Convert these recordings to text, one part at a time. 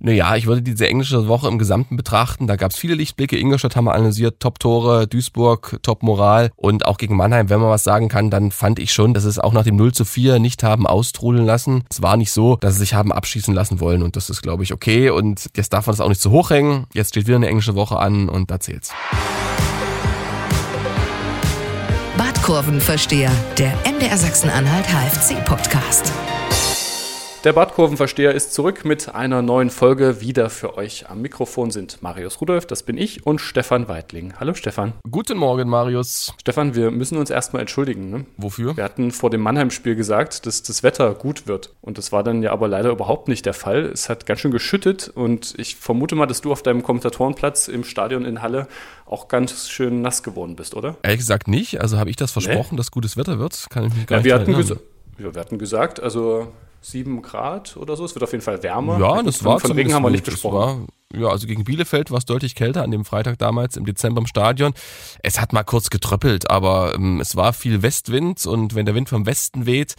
Naja, ich würde diese englische Woche im Gesamten betrachten. Da gab es viele Lichtblicke. Ingolstadt haben wir analysiert, Top-Tore, Duisburg, Top-Moral und auch gegen Mannheim, wenn man was sagen kann, dann fand ich schon, dass es auch nach dem 0 zu 4 nicht haben austrudeln lassen. Es war nicht so, dass sie sich haben abschießen lassen wollen und das ist, glaube ich, okay. Und jetzt darf man das auch nicht zu hoch hängen. Jetzt steht wieder eine englische Woche an und da zählt's. Badkurvenversteher, der MDR Sachsen-Anhalt HFC-Podcast. Der Badkurvenversteher ist zurück mit einer neuen Folge. Wieder für euch am Mikrofon sind Marius Rudolf, das bin ich, und Stefan Weidling. Hallo Stefan. Guten Morgen, Marius. Stefan, wir müssen uns erstmal entschuldigen. Ne? Wofür? Wir hatten vor dem Mannheim-Spiel gesagt, dass das Wetter gut wird. Und das war dann ja aber leider überhaupt nicht der Fall. Es hat ganz schön geschüttet und ich vermute mal, dass du auf deinem Kommentatorenplatz im Stadion in Halle auch ganz schön nass geworden bist, oder? Ehrlich gesagt nicht. Also habe ich das versprochen, nee? dass gutes Wetter wird? Kann ich mich gar ja, nicht wir hatten, ja, wir hatten gesagt, also 7 Grad oder so. Es wird auf jeden Fall wärmer. Ja, das war von Regen haben wir nicht gesprochen. War, ja, also gegen Bielefeld war es deutlich kälter an dem Freitag damals im Dezember im Stadion. Es hat mal kurz getröppelt, aber ähm, es war viel Westwind und wenn der Wind vom Westen weht,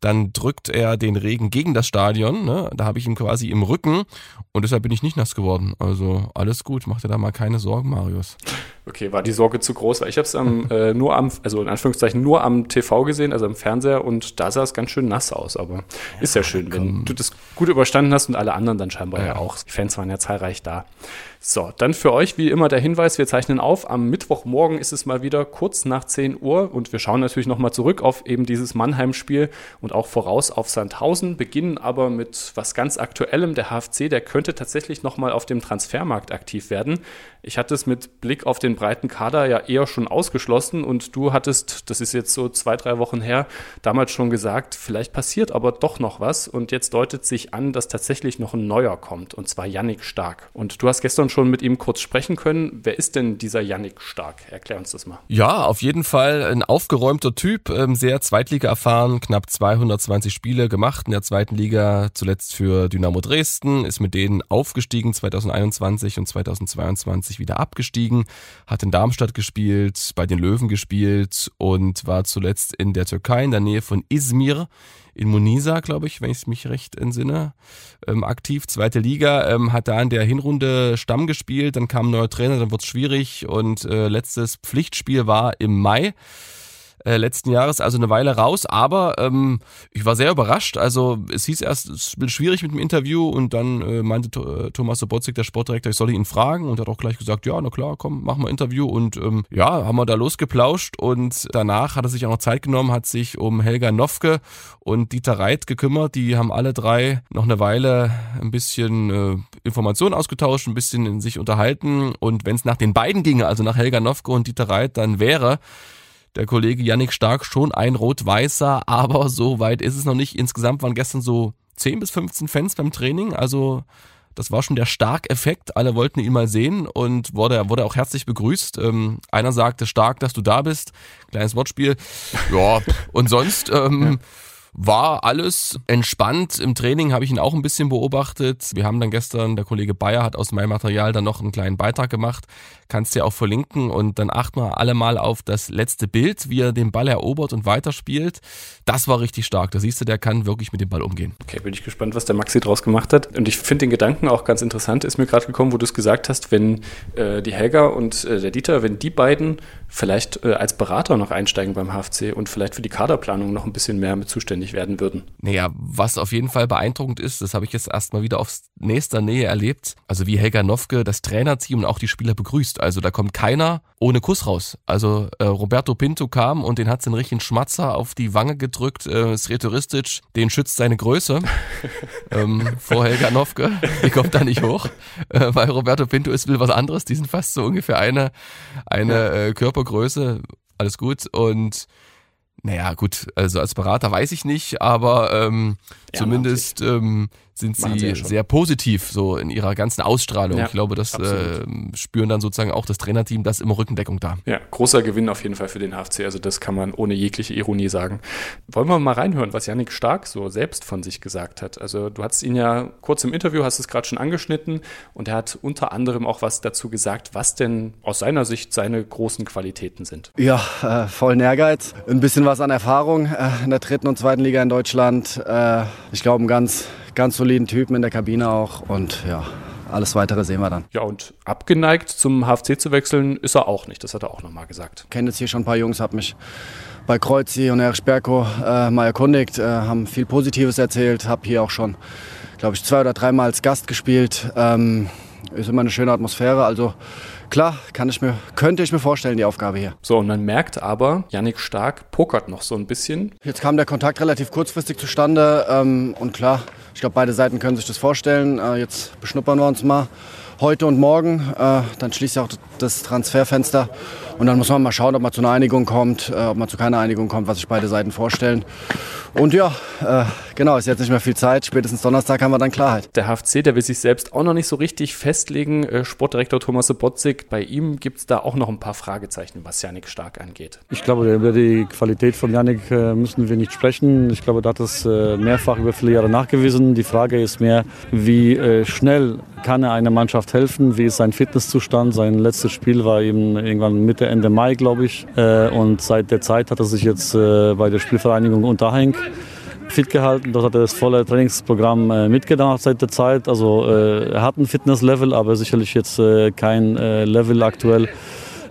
dann drückt er den Regen gegen das Stadion. Ne? Da habe ich ihn quasi im Rücken und deshalb bin ich nicht nass geworden. Also alles gut, mach dir da mal keine Sorgen, Marius. Okay, war die Sorge zu groß? Weil ich habe es äh, nur am, also in Anführungszeichen nur am TV gesehen, also im Fernseher und da sah es ganz schön nass aus. Aber ja, ist ja schön, wenn du das gut überstanden hast und alle anderen dann scheinbar ja, ja auch. Die Fans waren ja zahlreich da. So, dann für euch wie immer der Hinweis, wir zeichnen auf. Am Mittwochmorgen ist es mal wieder kurz nach 10 Uhr und wir schauen natürlich nochmal zurück auf eben dieses Mannheim-Spiel und auch voraus auf Sandhausen, beginnen aber mit was ganz Aktuellem. Der HFC, der könnte tatsächlich nochmal auf dem Transfermarkt aktiv werden. Ich hatte es mit Blick auf den breiten Kader ja eher schon ausgeschlossen und du hattest, das ist jetzt so zwei, drei Wochen her, damals schon gesagt, vielleicht passiert aber doch noch was und jetzt deutet sich an, dass tatsächlich noch ein neuer kommt und zwar Yannick Stark. Und du hast gestern schon mit ihm kurz sprechen können. Wer ist denn dieser Yannick Stark? Erklär uns das mal. Ja, auf jeden Fall ein aufgeräumter Typ, ähm, sehr Zweitliga erfahren, knapp 220 Spiele gemacht in der zweiten Liga, zuletzt für Dynamo Dresden, ist mit denen aufgestiegen 2021 und 2022 wieder abgestiegen, hat in Darmstadt gespielt, bei den Löwen gespielt und war zuletzt in der Türkei in der Nähe von Izmir in Munisa, glaube ich, wenn ich mich recht entsinne, ähm, aktiv, zweite Liga, ähm, hat da in der Hinrunde Stamm gespielt, dann kam ein neuer Trainer, dann wurde es schwierig und äh, letztes Pflichtspiel war im Mai äh, letzten Jahres, also eine Weile raus, aber ähm, ich war sehr überrascht. Also es hieß erst, es wird schwierig mit dem Interview. Und dann äh, meinte äh, Thomas Sobotzig, der Sportdirektor, ich solle ihn fragen. Und hat auch gleich gesagt, ja, na klar, komm, machen wir Interview. Und ähm, ja, haben wir da losgeplauscht. Und danach hat er sich auch noch Zeit genommen, hat sich um Helga Nofke und Dieter Reit gekümmert. Die haben alle drei noch eine Weile ein bisschen äh, Informationen ausgetauscht, ein bisschen in sich unterhalten. Und wenn es nach den beiden ginge, also nach Helga Nofke und Dieter Reit, dann wäre der Kollege Yannick Stark schon ein rot-weißer, aber so weit ist es noch nicht. Insgesamt waren gestern so 10 bis 15 Fans beim Training, also das war schon der Stark-Effekt. Alle wollten ihn mal sehen und wurde, wurde auch herzlich begrüßt. Ähm, einer sagte, Stark, dass du da bist. Kleines Wortspiel. Ja, und sonst ähm, war alles entspannt. Im Training habe ich ihn auch ein bisschen beobachtet. Wir haben dann gestern, der Kollege Bayer hat aus meinem Material dann noch einen kleinen Beitrag gemacht. Kannst ja auch verlinken und dann achten wir alle mal auf das letzte Bild, wie er den Ball erobert und weiterspielt. Das war richtig stark. Da siehst du, der kann wirklich mit dem Ball umgehen. Okay, bin ich gespannt, was der Maxi draus gemacht hat. Und ich finde den Gedanken auch ganz interessant. Ist mir gerade gekommen, wo du es gesagt hast, wenn äh, die Helga und äh, der Dieter, wenn die beiden vielleicht äh, als Berater noch einsteigen beim HFC und vielleicht für die Kaderplanung noch ein bisschen mehr mit zuständig werden würden. Naja, was auf jeden Fall beeindruckend ist, das habe ich jetzt erstmal wieder aufs nächster Nähe erlebt, also wie Helga Nowke das Trainerteam und auch die Spieler begrüßt. Also da kommt keiner ohne Kuss raus. Also äh, Roberto Pinto kam und den hat den richtigen Schmatzer auf die Wange gedrückt. Äh, Sretoristic, den schützt seine Größe ähm, vor Helga Nowke. Die kommt da nicht hoch, äh, weil Roberto Pinto ist will was anderes. Die sind fast so ungefähr eine, eine äh, Körper Körpergröße, alles gut. Und naja, gut, also als Berater weiß ich nicht, aber ähm, ja, zumindest ähm, sind sie, sie ja sehr positiv so in ihrer ganzen Ausstrahlung. Ja, ich glaube, das äh, spüren dann sozusagen auch das Trainerteam, das immer Rückendeckung da. Ja, großer Gewinn auf jeden Fall für den HFC. Also das kann man ohne jegliche Ironie sagen. Wollen wir mal reinhören, was Yannick Stark so selbst von sich gesagt hat. Also du hast ihn ja kurz im Interview, hast es gerade schon angeschnitten und er hat unter anderem auch was dazu gesagt, was denn aus seiner Sicht seine großen Qualitäten sind. Ja, äh, vollen Ehrgeiz, ein bisschen was an Erfahrung äh, in der dritten und zweiten Liga in Deutschland. Äh, ich glaube, ein ganz ganz soliden Typen in der Kabine auch und ja, alles weitere sehen wir dann. Ja, und abgeneigt zum HFC zu wechseln ist er auch nicht. Das hat er auch nochmal gesagt. Ich kenne jetzt hier schon ein paar Jungs, habe mich bei Kreuzi und Erich Berko äh, mal erkundigt, äh, haben viel Positives erzählt, habe hier auch schon, glaube ich, zwei oder dreimal als Gast gespielt. Ähm, ist immer eine schöne Atmosphäre, also klar, kann ich mir, könnte ich mir vorstellen, die Aufgabe hier. So, und man merkt aber, Yannick Stark pokert noch so ein bisschen. Jetzt kam der Kontakt relativ kurzfristig zustande ähm, und klar, ich glaube, beide Seiten können sich das vorstellen. Äh, jetzt beschnuppern wir uns mal heute und morgen. Äh, dann schließt ja auch das Transferfenster. Und dann muss man mal schauen, ob man zu einer Einigung kommt, äh, ob man zu keiner Einigung kommt, was sich beide Seiten vorstellen. Und ja, äh, genau, ist jetzt nicht mehr viel Zeit. Spätestens Donnerstag haben wir dann Klarheit. Der HFC, der will sich selbst auch noch nicht so richtig festlegen. Äh, Sportdirektor Thomas Sobotzig, bei ihm gibt es da auch noch ein paar Fragezeichen, was Janik Stark angeht. Ich glaube, über die Qualität von Janik äh, müssen wir nicht sprechen. Ich glaube, da hat es mehrfach über viele Jahre nachgewiesen. Die Frage ist mehr, wie schnell kann er einer Mannschaft helfen? Wie ist sein Fitnesszustand? Sein letztes Spiel war eben irgendwann Mitte, Ende Mai, glaube ich. Äh, und seit der Zeit hat er sich jetzt bei der Spielvereinigung Unterhang fit gehalten. Dort hat er das volle Trainingsprogramm äh, mitgedacht seit der Zeit. Also äh, er hat ein Fitnesslevel, aber sicherlich jetzt äh, kein äh, Level aktuell,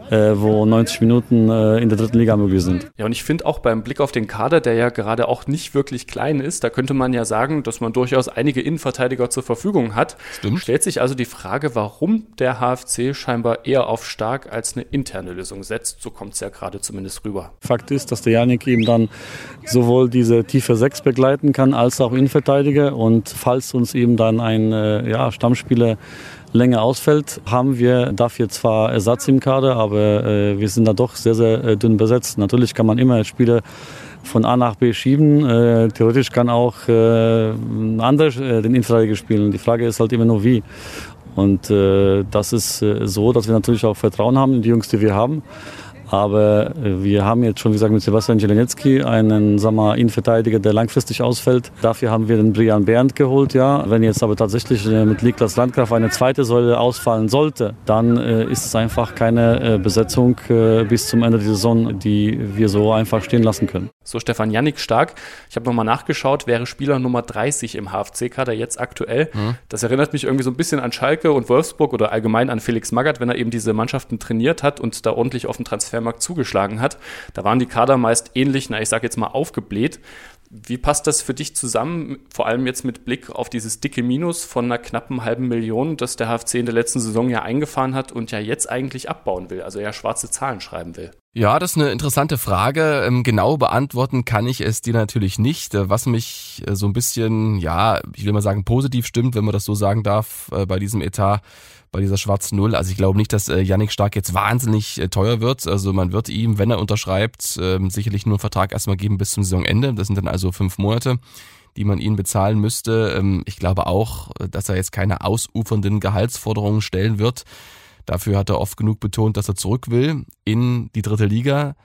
äh, wo 90 Minuten äh, in der dritten Liga möglich sind. Ja, und ich finde auch beim Blick auf den Kader, der ja gerade auch nicht wirklich klein ist, da könnte man ja sagen, dass man durchaus einige Innenverteidiger zur Verfügung hat. Stimmt. Stellt sich also die Frage, warum der HFC scheinbar eher auf stark als eine interne Lösung setzt. So kommt es ja gerade zumindest rüber. Fakt ist, dass der Janik eben dann sowohl diese tiefe Sechs begleiten kann, als auch Innenverteidiger. Und falls uns eben dann ein äh, ja, Stammspieler länger ausfällt, haben wir dafür zwar Ersatz im Kader, aber äh, wir sind da doch sehr, sehr äh, dünn besetzt. Natürlich kann man immer Spieler von A nach B schieben. Äh, theoretisch kann auch äh, ein anderer äh, den Innenverteidiger spielen. Die Frage ist halt immer nur wie. Und äh, das ist äh, so, dass wir natürlich auch Vertrauen haben in die Jungs, die wir haben. Aber äh, wir haben jetzt schon, wie gesagt, mit Sebastian Jelenecki einen sagen wir, Innenverteidiger, der langfristig ausfällt. Dafür haben wir den Brian Bernd geholt, ja. Wenn jetzt aber tatsächlich äh, mit Niklas Landgraf eine zweite Säule ausfallen sollte, dann äh, ist es einfach keine Besetzung bis zum Ende der Saison, die wir so einfach stehen lassen können. So Stefan Jannik stark. Ich habe nochmal nachgeschaut, wäre Spieler Nummer 30 im HFC-Kader jetzt aktuell. Mhm. Das erinnert mich irgendwie so ein bisschen an Schalke und Wolfsburg oder allgemein an Felix Magath, wenn er eben diese Mannschaften trainiert hat und da ordentlich auf den Transfer Transfermarkt zugeschlagen hat. Da waren die Kader meist ähnlich, na ich sage jetzt mal aufgebläht. Wie passt das für dich zusammen, vor allem jetzt mit Blick auf dieses dicke Minus von einer knappen halben Million, das der HFC in der letzten Saison ja eingefahren hat und ja jetzt eigentlich abbauen will, also ja schwarze Zahlen schreiben will? Ja, das ist eine interessante Frage. Ähm, genau beantworten kann ich es dir natürlich nicht. Äh, was mich äh, so ein bisschen, ja, ich will mal sagen, positiv stimmt, wenn man das so sagen darf, äh, bei diesem Etat, bei dieser schwarzen Null. Also ich glaube nicht, dass Yannick Stark jetzt wahnsinnig teuer wird. Also man wird ihm, wenn er unterschreibt, ähm, sicherlich nur einen Vertrag erstmal geben bis zum Saisonende. Das sind dann also fünf Monate die man ihn bezahlen müsste. Ähm, ich glaube auch, dass er jetzt keine ausufernden Gehaltsforderungen stellen wird. Dafür hat er oft genug betont, dass er zurück will in die dritte Liga.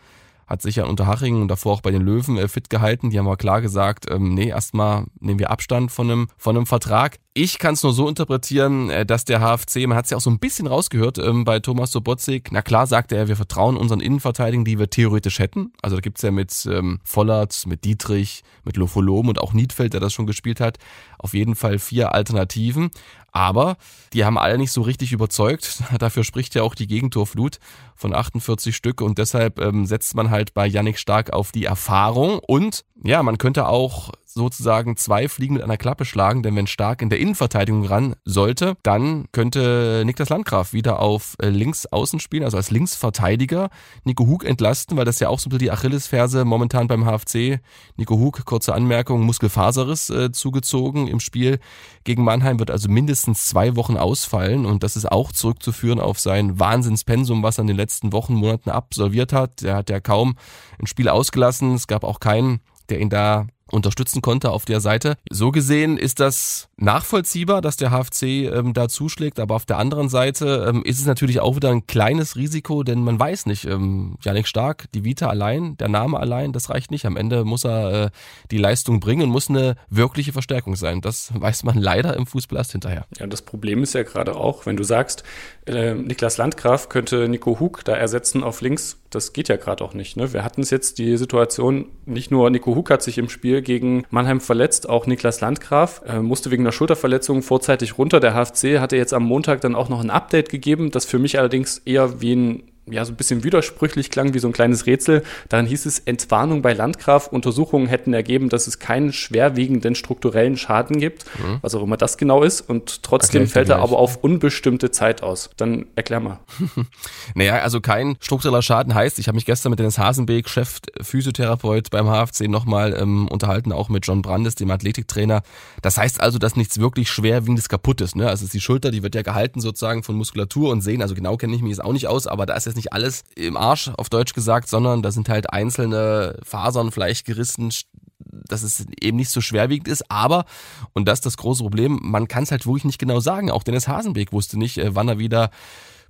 Hat sich ja unter Haching und davor auch bei den Löwen äh, fit gehalten. Die haben aber klar gesagt, ähm, nee, erstmal nehmen wir Abstand von einem, von einem Vertrag. Ich kann es nur so interpretieren, äh, dass der HFC, man hat es ja auch so ein bisschen rausgehört ähm, bei Thomas Sobotzig, na klar sagte er, wir vertrauen unseren Innenverteidigern, die wir theoretisch hätten. Also da gibt's ja mit ähm, Vollert, mit Dietrich, mit Lofolom und auch Niedfeld, der das schon gespielt hat, auf jeden Fall vier Alternativen. Aber die haben alle nicht so richtig überzeugt. Dafür spricht ja auch die Gegentorflut von 48 Stück und deshalb ähm, setzt man halt bei Yannick Stark auf die Erfahrung und ja, man könnte auch sozusagen zwei Fliegen mit einer Klappe schlagen, denn wenn Stark in der Innenverteidigung ran sollte, dann könnte Niklas Landgraf wieder auf äh, links außen spielen, also als Linksverteidiger Nico Hug entlasten, weil das ja auch so ein bisschen die Achillesferse momentan beim HFC. Nico Hug, kurze Anmerkung, Muskelfaserriss äh, zugezogen im Spiel gegen Mannheim, wird also mindestens zwei Wochen ausfallen und das ist auch zurückzuführen auf sein Wahnsinnspensum, was er in den letzten Wochen, Monaten absolviert hat. Er hat ja kaum ein Spiel ausgelassen, es gab auch keinen der ihn da unterstützen konnte auf der Seite. So gesehen ist das nachvollziehbar, dass der HFC ähm, da zuschlägt, aber auf der anderen Seite ähm, ist es natürlich auch wieder ein kleines Risiko, denn man weiß nicht, ähm, Janik Stark, die Vita allein, der Name allein, das reicht nicht. Am Ende muss er äh, die Leistung bringen und muss eine wirkliche Verstärkung sein. Das weiß man leider im Fußball erst hinterher. Ja, das Problem ist ja gerade auch, wenn du sagst, äh, Niklas Landgraf könnte Nico Hug da ersetzen auf links, das geht ja gerade auch nicht. Ne? Wir hatten es jetzt die Situation, nicht nur Nico Hug hat sich im Spiel gegen Mannheim verletzt, auch Niklas Landgraf äh, musste wegen einer Schulterverletzung vorzeitig runter. Der HFC hatte jetzt am Montag dann auch noch ein Update gegeben, das für mich allerdings eher wie ein ja, so ein bisschen widersprüchlich klang, wie so ein kleines Rätsel. Darin hieß es, Entwarnung bei Landgraf. Untersuchungen hätten ergeben, dass es keinen schwerwiegenden strukturellen Schaden gibt, mhm. was auch immer das genau ist. Und trotzdem fällt er aber auf unbestimmte Zeit aus. Dann erklär mal. naja, also kein struktureller Schaden heißt, ich habe mich gestern mit Dennis Hasenbeek, Chef Physiotherapeut beim HFC, nochmal ähm, unterhalten, auch mit John Brandes, dem Athletiktrainer. Das heißt also, dass nichts wirklich schwerwiegendes kaputt ist. Ne? Also ist die Schulter, die wird ja gehalten sozusagen von Muskulatur und Sehnen. Also genau kenne ich mich jetzt auch nicht aus, aber da ist jetzt nicht alles im Arsch, auf Deutsch gesagt, sondern da sind halt einzelne Fasern vielleicht gerissen, dass es eben nicht so schwerwiegend ist, aber, und das ist das große Problem, man kann es halt wirklich nicht genau sagen. Auch Dennis Hasenbeck wusste nicht, äh, wann er wieder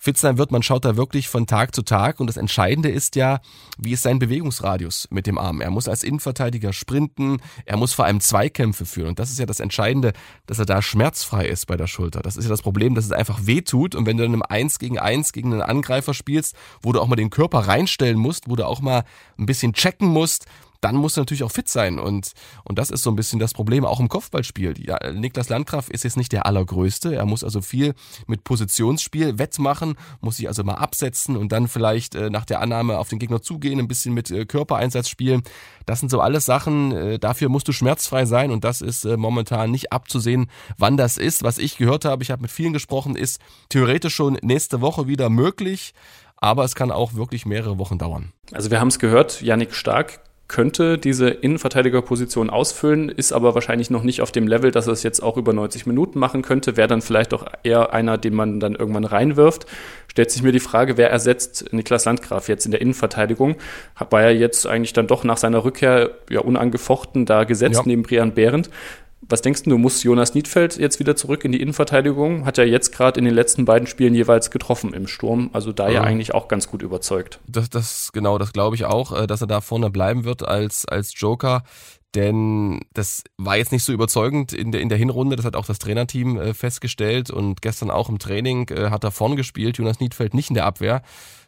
fit sein wird. Man schaut da wirklich von Tag zu Tag und das Entscheidende ist ja, wie ist sein Bewegungsradius mit dem Arm. Er muss als Innenverteidiger sprinten, er muss vor allem Zweikämpfe führen und das ist ja das Entscheidende, dass er da schmerzfrei ist bei der Schulter. Das ist ja das Problem, dass es einfach weh tut und wenn du dann im Eins gegen Eins gegen einen Angreifer spielst, wo du auch mal den Körper reinstellen musst, wo du auch mal ein bisschen checken musst, dann musst du natürlich auch fit sein. Und, und das ist so ein bisschen das Problem, auch im Kopfballspiel. Ja, Niklas Landgraf ist jetzt nicht der allergrößte. Er muss also viel mit Positionsspiel wettmachen, muss sich also mal absetzen und dann vielleicht äh, nach der Annahme auf den Gegner zugehen, ein bisschen mit äh, Körpereinsatz spielen. Das sind so alles Sachen, äh, dafür musst du schmerzfrei sein und das ist äh, momentan nicht abzusehen, wann das ist. Was ich gehört habe, ich habe mit vielen gesprochen, ist theoretisch schon nächste Woche wieder möglich aber es kann auch wirklich mehrere Wochen dauern. Also wir haben es gehört, Yannick Stark könnte diese Innenverteidigerposition ausfüllen, ist aber wahrscheinlich noch nicht auf dem Level, dass er es jetzt auch über 90 Minuten machen könnte. Wäre dann vielleicht auch eher einer, den man dann irgendwann reinwirft. Stellt sich mir die Frage, wer ersetzt Niklas Landgraf jetzt in der Innenverteidigung? War er jetzt eigentlich dann doch nach seiner Rückkehr ja unangefochten da gesetzt ja. neben Brian Behrendt? Was denkst du, muss Jonas Niedfeld jetzt wieder zurück in die Innenverteidigung? Hat er jetzt gerade in den letzten beiden Spielen jeweils getroffen im Sturm, also da ja mhm. eigentlich auch ganz gut überzeugt. Das, das genau, das glaube ich auch, äh, dass er da vorne bleiben wird als als Joker. Denn das war jetzt nicht so überzeugend in der, in der Hinrunde, das hat auch das Trainerteam äh, festgestellt und gestern auch im Training äh, hat er vorne gespielt, Jonas Niedfeld nicht in der Abwehr.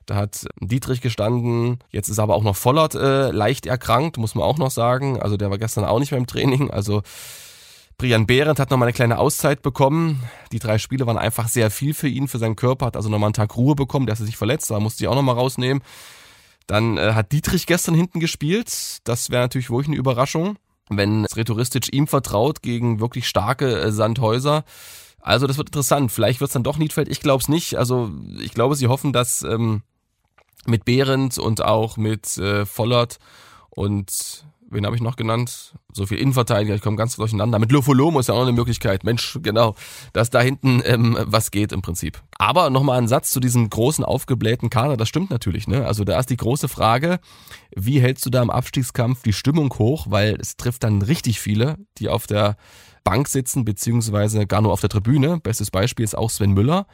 Da hat Dietrich gestanden, jetzt ist aber auch noch Vollert äh, leicht erkrankt, muss man auch noch sagen. Also der war gestern auch nicht beim Training. Also Brian Behrendt hat nochmal eine kleine Auszeit bekommen. Die drei Spiele waren einfach sehr viel für ihn, für seinen Körper, hat also nochmal einen Tag Ruhe bekommen, der ist sich verletzt, da musste ich auch nochmal rausnehmen. Dann äh, hat Dietrich gestern hinten gespielt. Das wäre natürlich wirklich eine Überraschung, wenn Sretoristic ihm vertraut gegen wirklich starke äh, Sandhäuser. Also das wird interessant. Vielleicht wird es dann doch Niedfeld. Ich glaube es nicht. Also ich glaube, sie hoffen, dass ähm, mit Behrendt und auch mit äh, Vollert und wen habe ich noch genannt? So viel Innenverteidiger, ich komme ganz durcheinander. Mit Lofolomo ist ja auch eine Möglichkeit. Mensch, genau, dass da hinten ähm, was geht im Prinzip. Aber nochmal ein Satz zu diesem großen aufgeblähten Kader, das stimmt natürlich. Ne? Also da ist die große Frage, wie hältst du da im Abstiegskampf die Stimmung hoch? Weil es trifft dann richtig viele, die auf der Bank sitzen, beziehungsweise gar nur auf der Tribüne. Bestes Beispiel ist auch Sven Müller.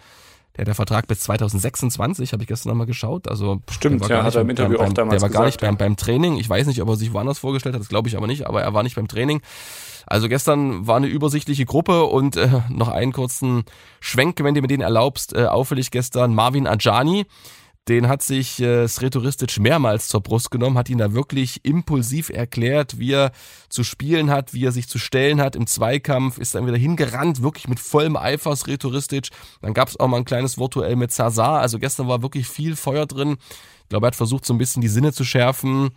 Der hat der Vertrag bis 2026, habe ich gestern nochmal geschaut. Also Stimmt, ja, hat er im Interview beim, auch damals Der war gar gesagt, nicht beim, beim Training. Ich weiß nicht, ob er sich woanders vorgestellt hat, das glaube ich aber nicht, aber er war nicht beim Training. Also gestern war eine übersichtliche Gruppe und äh, noch einen kurzen Schwenk, wenn du mir den erlaubst, äh, auffällig gestern Marvin Ajani den hat sich äh, Sretoristic mehrmals zur Brust genommen, hat ihn da wirklich impulsiv erklärt, wie er zu spielen hat, wie er sich zu stellen hat im Zweikampf, ist dann wieder hingerannt, wirklich mit vollem Eifer Sretoristic. Dann gab es auch mal ein kleines Virtuell mit Zazar, also gestern war wirklich viel Feuer drin. Ich glaube, er hat versucht, so ein bisschen die Sinne zu schärfen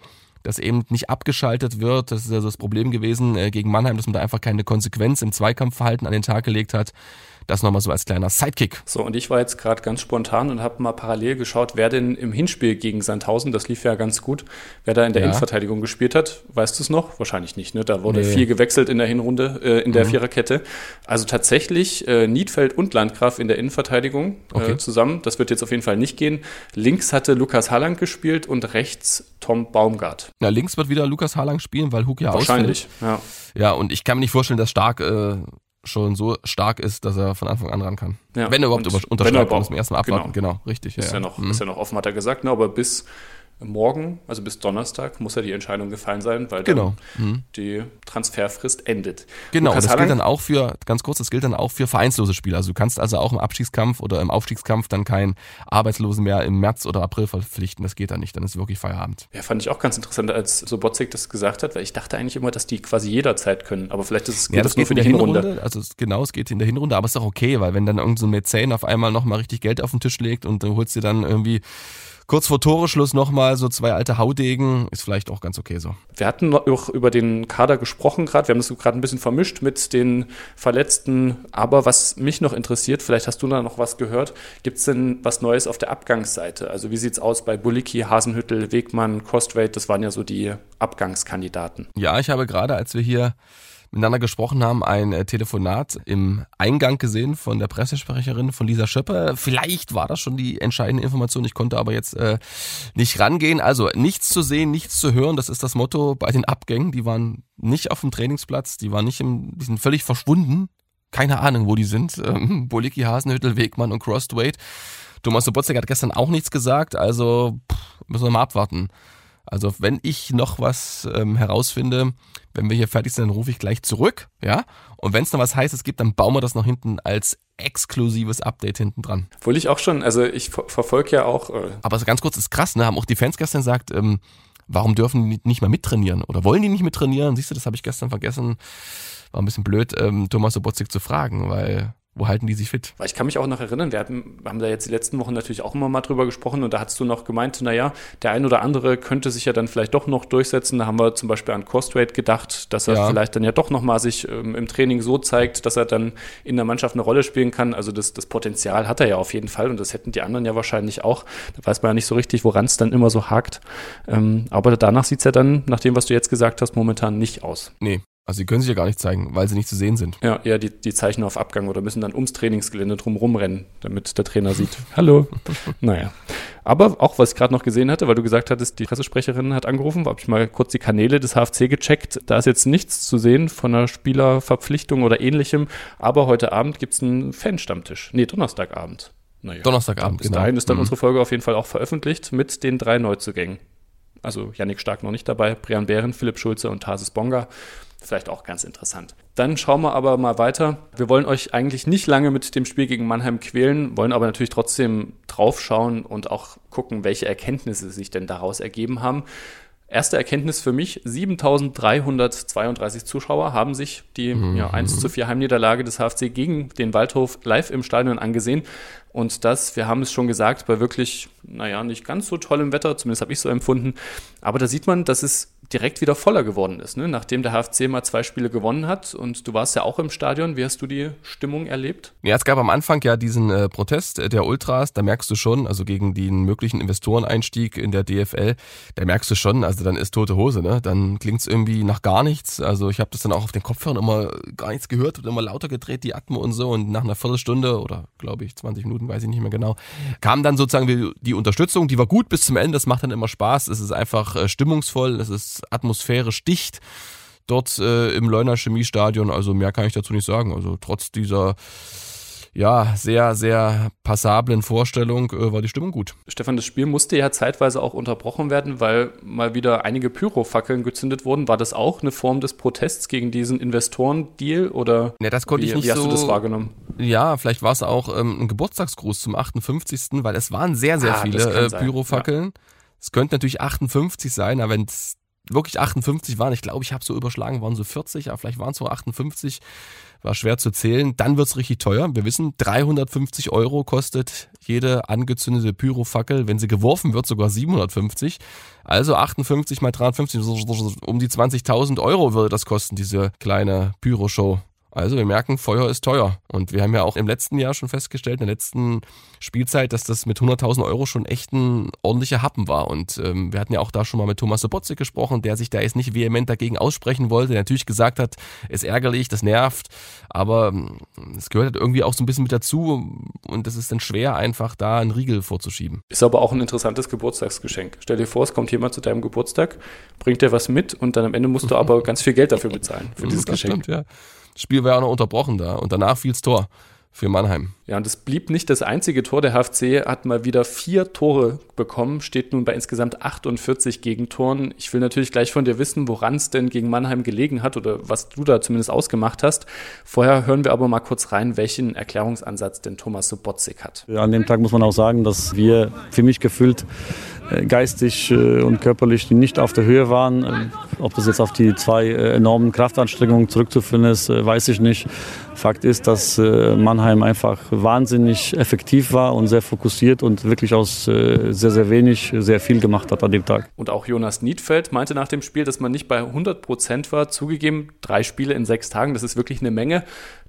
dass eben nicht abgeschaltet wird. Das ist also das Problem gewesen äh, gegen Mannheim, dass man da einfach keine Konsequenz im Zweikampfverhalten an den Tag gelegt hat. Das nochmal so als kleiner Sidekick. So, und ich war jetzt gerade ganz spontan und habe mal parallel geschaut, wer denn im Hinspiel gegen Sandhausen, das lief ja ganz gut, wer da in der ja. Innenverteidigung gespielt hat. Weißt du es noch? Wahrscheinlich nicht, ne? Da wurde nee. viel gewechselt in der Hinrunde, äh, in der mhm. Viererkette. Also tatsächlich äh, Niedfeld und Landgraf in der Innenverteidigung äh, okay. zusammen. Das wird jetzt auf jeden Fall nicht gehen. Links hatte Lukas Halland gespielt und rechts Tom Baumgart. Ja, links wird wieder Lukas Harlang spielen, weil Hug ja Wahrscheinlich, ausfällt. ja. Ja, und ich kann mir nicht vorstellen, dass Stark äh, schon so stark ist, dass er von Anfang an ran kann. Ja, wenn er überhaupt unterschreibt, muss man erstmal abwarten. Genau, genau richtig. Ist ja, ja noch, mhm. ist ja noch offen, hat er gesagt, ne? aber bis morgen, also bis Donnerstag, muss ja die Entscheidung gefallen sein, weil genau. mhm. die Transferfrist endet. Genau, das gilt dann auch für, ganz kurz, das gilt dann auch für vereinslose Spieler. Also du kannst also auch im Abstiegskampf oder im Aufstiegskampf dann keinen Arbeitslosen mehr im März oder April verpflichten. Das geht dann nicht, dann ist wirklich Feierabend. Ja, fand ich auch ganz interessant, als Sobotzig das gesagt hat, weil ich dachte eigentlich immer, dass die quasi jederzeit können. Aber vielleicht ist es ja, das, geht nur für die Hinrunde. Hinrunde. Also genau, es geht in der Hinrunde, aber es ist auch okay, weil wenn dann irgendein so Mäzen auf einmal nochmal richtig Geld auf den Tisch legt und du holst dir dann irgendwie kurz vor Toreschluss nochmal so zwei alte Haudegen, ist vielleicht auch ganz okay so. Wir hatten noch über den Kader gesprochen gerade, wir haben das gerade ein bisschen vermischt mit den Verletzten, aber was mich noch interessiert, vielleicht hast du da noch was gehört, gibt es denn was Neues auf der Abgangsseite? Also wie sieht es aus bei Bulicki, Hasenhüttel, Wegmann, Costwait, das waren ja so die Abgangskandidaten. Ja, ich habe gerade, als wir hier miteinander gesprochen haben, ein äh, Telefonat im Eingang gesehen von der Pressesprecherin von Lisa Schöpper. Vielleicht war das schon die entscheidende Information, ich konnte aber jetzt äh, nicht rangehen. Also nichts zu sehen, nichts zu hören, das ist das Motto bei den Abgängen. Die waren nicht auf dem Trainingsplatz, die waren nicht im, die sind völlig verschwunden. Keine Ahnung, wo die sind. Ähm, Bolicki, Hasenhüttel, Wegmann und Crosswade. Thomas Sobotzek hat gestern auch nichts gesagt, also pff, müssen wir mal abwarten. Also wenn ich noch was ähm, herausfinde, wenn wir hier fertig sind, dann rufe ich gleich zurück, ja. Und wenn es noch was Heißes gibt, dann bauen wir das noch hinten als exklusives Update hinten dran. Obwohl ich auch schon, also ich ver verfolge ja auch. Äh Aber so ganz kurz, ist krass, ne? Haben auch die Fans gestern gesagt, ähm, warum dürfen die nicht mal mittrainieren? Oder wollen die nicht mittrainieren? Siehst du, das habe ich gestern vergessen. War ein bisschen blöd, ähm, Thomas Sobotzig zu fragen, weil wo halten die sich fit? Weil ich kann mich auch noch erinnern, wir haben, haben da jetzt die letzten Wochen natürlich auch immer mal drüber gesprochen und da hast du noch gemeint, naja, der ein oder andere könnte sich ja dann vielleicht doch noch durchsetzen. Da haben wir zum Beispiel an Costrate gedacht, dass er ja. vielleicht dann ja doch nochmal sich ähm, im Training so zeigt, dass er dann in der Mannschaft eine Rolle spielen kann. Also das, das Potenzial hat er ja auf jeden Fall und das hätten die anderen ja wahrscheinlich auch. Da weiß man ja nicht so richtig, woran es dann immer so hakt. Ähm, aber danach sieht es ja dann, nach dem, was du jetzt gesagt hast, momentan nicht aus. Nee, also sie können sich ja gar nicht zeigen, weil sie nicht zu sehen sind. Ja, ja, die, die zeichnen auf Abgang oder müssen dann ums Trainingsgelände drum rumrennen, damit der Trainer sieht, hallo. naja. Aber auch, was ich gerade noch gesehen hatte, weil du gesagt hattest, die Pressesprecherin hat angerufen, habe ich mal kurz die Kanäle des HFC gecheckt. Da ist jetzt nichts zu sehen von einer Spielerverpflichtung oder ähnlichem. Aber heute Abend gibt es einen Fanstammtisch. Nee, Donnerstagabend. Naja, Donnerstagabend, Bis genau. dahin ist dann mhm. unsere Folge auf jeden Fall auch veröffentlicht mit den drei Neuzugängen. Also Yannick Stark noch nicht dabei, Brian Bären, Philipp Schulze und Tarsis Bonga. Vielleicht auch ganz interessant. Dann schauen wir aber mal weiter. Wir wollen euch eigentlich nicht lange mit dem Spiel gegen Mannheim quälen, wollen aber natürlich trotzdem draufschauen und auch gucken, welche Erkenntnisse sich denn daraus ergeben haben. Erste Erkenntnis für mich, 7332 Zuschauer haben sich die mhm. ja, 1 zu 4 Heimniederlage des HFC gegen den Waldhof live im Stadion angesehen. Und das, wir haben es schon gesagt, bei wirklich, naja, nicht ganz so tollem Wetter, zumindest habe ich so empfunden. Aber da sieht man, dass es direkt wieder voller geworden ist, ne? nachdem der HFC mal zwei Spiele gewonnen hat. Und du warst ja auch im Stadion. Wie hast du die Stimmung erlebt? Ja, es gab am Anfang ja diesen äh, Protest der Ultras. Da merkst du schon, also gegen den möglichen Investoreneinstieg in der DFL, da merkst du schon, also dann ist tote Hose. Ne? Dann klingt es irgendwie nach gar nichts. Also ich habe das dann auch auf den Kopfhörern immer gar nichts gehört und immer lauter gedreht, die Atmo und so. Und nach einer Viertelstunde oder glaube ich 20 Minuten, weiß ich nicht mehr genau, kam dann sozusagen die Unterstützung. Die war gut bis zum Ende. Das macht dann immer Spaß. Es ist einfach äh, stimmungsvoll. Es ist atmosphärisch dicht dort äh, im Leuner Chemiestadion. Also mehr kann ich dazu nicht sagen. Also trotz dieser ja, sehr, sehr passablen Vorstellung äh, war die Stimmung gut. Stefan, das Spiel musste ja zeitweise auch unterbrochen werden, weil mal wieder einige Pyrofackeln gezündet wurden. War das auch eine Form des Protests gegen diesen Investorendeal oder ja, das konnte wie, ich nicht wie hast so, du das wahrgenommen? Ja, vielleicht war es auch ähm, ein Geburtstagsgruß zum 58., weil es waren sehr, sehr ah, viele äh, Pyrofackeln. Ja. Es könnte natürlich 58 sein, aber wenn es wirklich 58 waren, ich glaube, ich habe so überschlagen, waren so 40, aber vielleicht waren es so 58, war schwer zu zählen. Dann wird's richtig teuer. Wir wissen, 350 Euro kostet jede angezündete Pyrofackel. Wenn sie geworfen wird, sogar 750. Also 58 mal 350, um die 20.000 Euro würde das kosten, diese kleine Pyroshow. Also wir merken, Feuer ist teuer. Und wir haben ja auch im letzten Jahr schon festgestellt, in der letzten Spielzeit, dass das mit 100.000 Euro schon echt ein ordentlicher Happen war. Und ähm, wir hatten ja auch da schon mal mit Thomas Sobotzig gesprochen, der sich da jetzt nicht vehement dagegen aussprechen wollte, der natürlich gesagt hat, ist ärgerlich, das nervt, aber ähm, es gehört halt irgendwie auch so ein bisschen mit dazu und es ist dann schwer, einfach da einen Riegel vorzuschieben. Ist aber auch ein interessantes Geburtstagsgeschenk. Stell dir vor, es kommt jemand zu deinem Geburtstag, bringt dir was mit und dann am Ende musst du aber ganz viel Geld dafür bezahlen, für dieses das Geschenk. Stimmt, ja. Das Spiel war ja auch noch unterbrochen da und danach fiel's Tor für Mannheim. Ja, und es blieb nicht das einzige Tor. Der HFC hat mal wieder vier Tore bekommen, steht nun bei insgesamt 48 Gegentoren. Ich will natürlich gleich von dir wissen, woran es denn gegen Mannheim gelegen hat oder was du da zumindest ausgemacht hast. Vorher hören wir aber mal kurz rein, welchen Erklärungsansatz denn Thomas Sobotzig hat. An dem Tag muss man auch sagen, dass wir für mich gefühlt äh, geistig äh, und körperlich nicht auf der Höhe waren. Ähm, ob das jetzt auf die zwei äh, enormen Kraftanstrengungen zurückzuführen ist, weiß ich nicht. Fakt ist, dass Mannheim einfach wahnsinnig effektiv war und sehr fokussiert und wirklich aus sehr, sehr wenig sehr viel gemacht hat an dem Tag. Und auch Jonas Niedfeld meinte nach dem Spiel, dass man nicht bei 100 Prozent war. Zugegeben, drei Spiele in sechs Tagen, das ist wirklich eine Menge.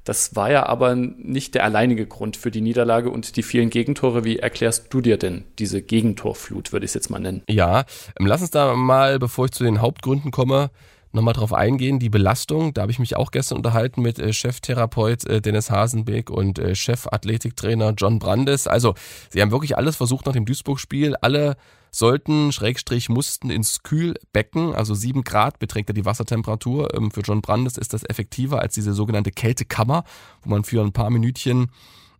Das war ja aber nicht der alleinige Grund für die Niederlage und die vielen Gegentore. Wie erklärst du dir denn diese Gegentorflut, würde ich es jetzt mal nennen? Ja, ähm, lass uns da mal, bevor ich zu den Hauptgründen komme, nochmal drauf eingehen. Die Belastung, da habe ich mich auch gestern unterhalten mit äh, Cheftherapeut äh, Dennis Hasenbeck und äh, Chefathletiktrainer John Brandes. Also, sie haben wirklich alles versucht nach dem Duisburg-Spiel. Alle sollten, Schrägstrich mussten ins Kühlbecken, also sieben Grad beträgt ja die Wassertemperatur. Ähm, für John Brandes ist das effektiver als diese sogenannte Kältekammer, wo man für ein paar Minütchen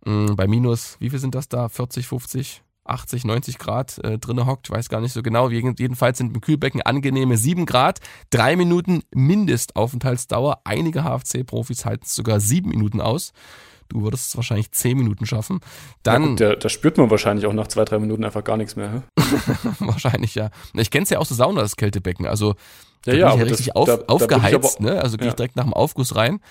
ähm, bei minus, wie viel sind das da? 40, 50? 80, 90 Grad äh, drinne hockt, weiß gar nicht so genau. Jedenfalls sind im Kühlbecken angenehme 7 Grad, drei Minuten Mindestaufenthaltsdauer. Einige HFC-Profis halten es sogar sieben Minuten aus. Du würdest es wahrscheinlich zehn Minuten schaffen. Dann, ja, da spürt man wahrscheinlich auch nach zwei, drei Minuten einfach gar nichts mehr. wahrscheinlich, ja. Ich kenne es ja auch so Sauna, das Kältebecken. Also ja, bin ich ja richtig das, auf, da, aufgeheizt. Da aber, ne? Also gehe ja. ich direkt nach dem Aufguss rein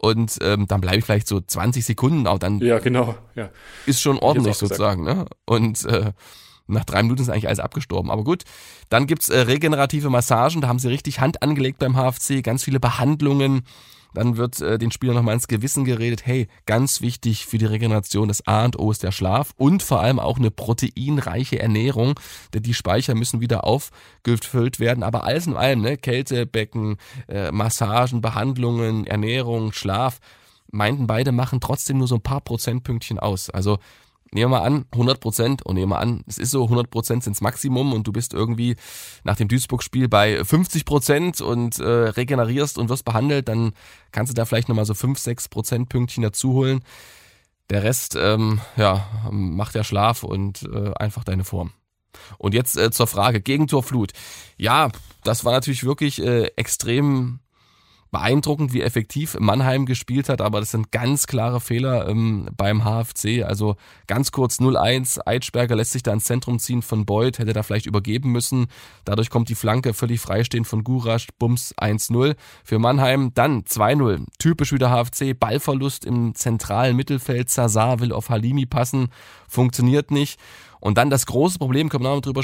und ähm, dann bleibe ich vielleicht so 20 Sekunden, aber dann ja, genau, ja. ist schon ordentlich sozusagen. Ne? Und äh, nach drei Minuten ist eigentlich alles abgestorben. Aber gut, dann gibt's äh, regenerative Massagen, da haben sie richtig Hand angelegt beim HFC, ganz viele Behandlungen. Dann wird äh, den Spielern nochmal ins Gewissen geredet, hey, ganz wichtig für die Regeneration, das A und O ist der Schlaf und vor allem auch eine proteinreiche Ernährung, denn die Speicher müssen wieder aufgefüllt werden. Aber alles in allem, ne, Kältebecken, äh, Massagen, Behandlungen, Ernährung, Schlaf, meinten beide machen trotzdem nur so ein paar Prozentpünktchen aus. Also nehmen wir mal an, 100 Prozent und nehmen wir an, es ist so, 100 Prozent sind's Maximum und du bist irgendwie nach dem Duisburg-Spiel bei 50 Prozent und äh, regenerierst und wirst behandelt, dann kannst du da vielleicht nochmal so 5, 6 Prozentpünktchen dazu holen. Der Rest, ähm, ja, macht der Schlaf und äh, einfach deine Form. Und jetzt äh, zur Frage, Gegentorflut. Ja, das war natürlich wirklich äh, extrem beeindruckend, wie effektiv Mannheim gespielt hat, aber das sind ganz klare Fehler ähm, beim HFC. Also ganz kurz 0-1, Eitschberger lässt sich da ins Zentrum ziehen von Beuth, hätte da vielleicht übergeben müssen. Dadurch kommt die Flanke völlig freistehend von Gurasch, Bums 1-0 für Mannheim. Dann 2-0, typisch wieder HFC, Ballverlust im zentralen Mittelfeld, Zazar will auf Halimi passen, funktioniert nicht. Und dann das große Problem, können wir noch drüber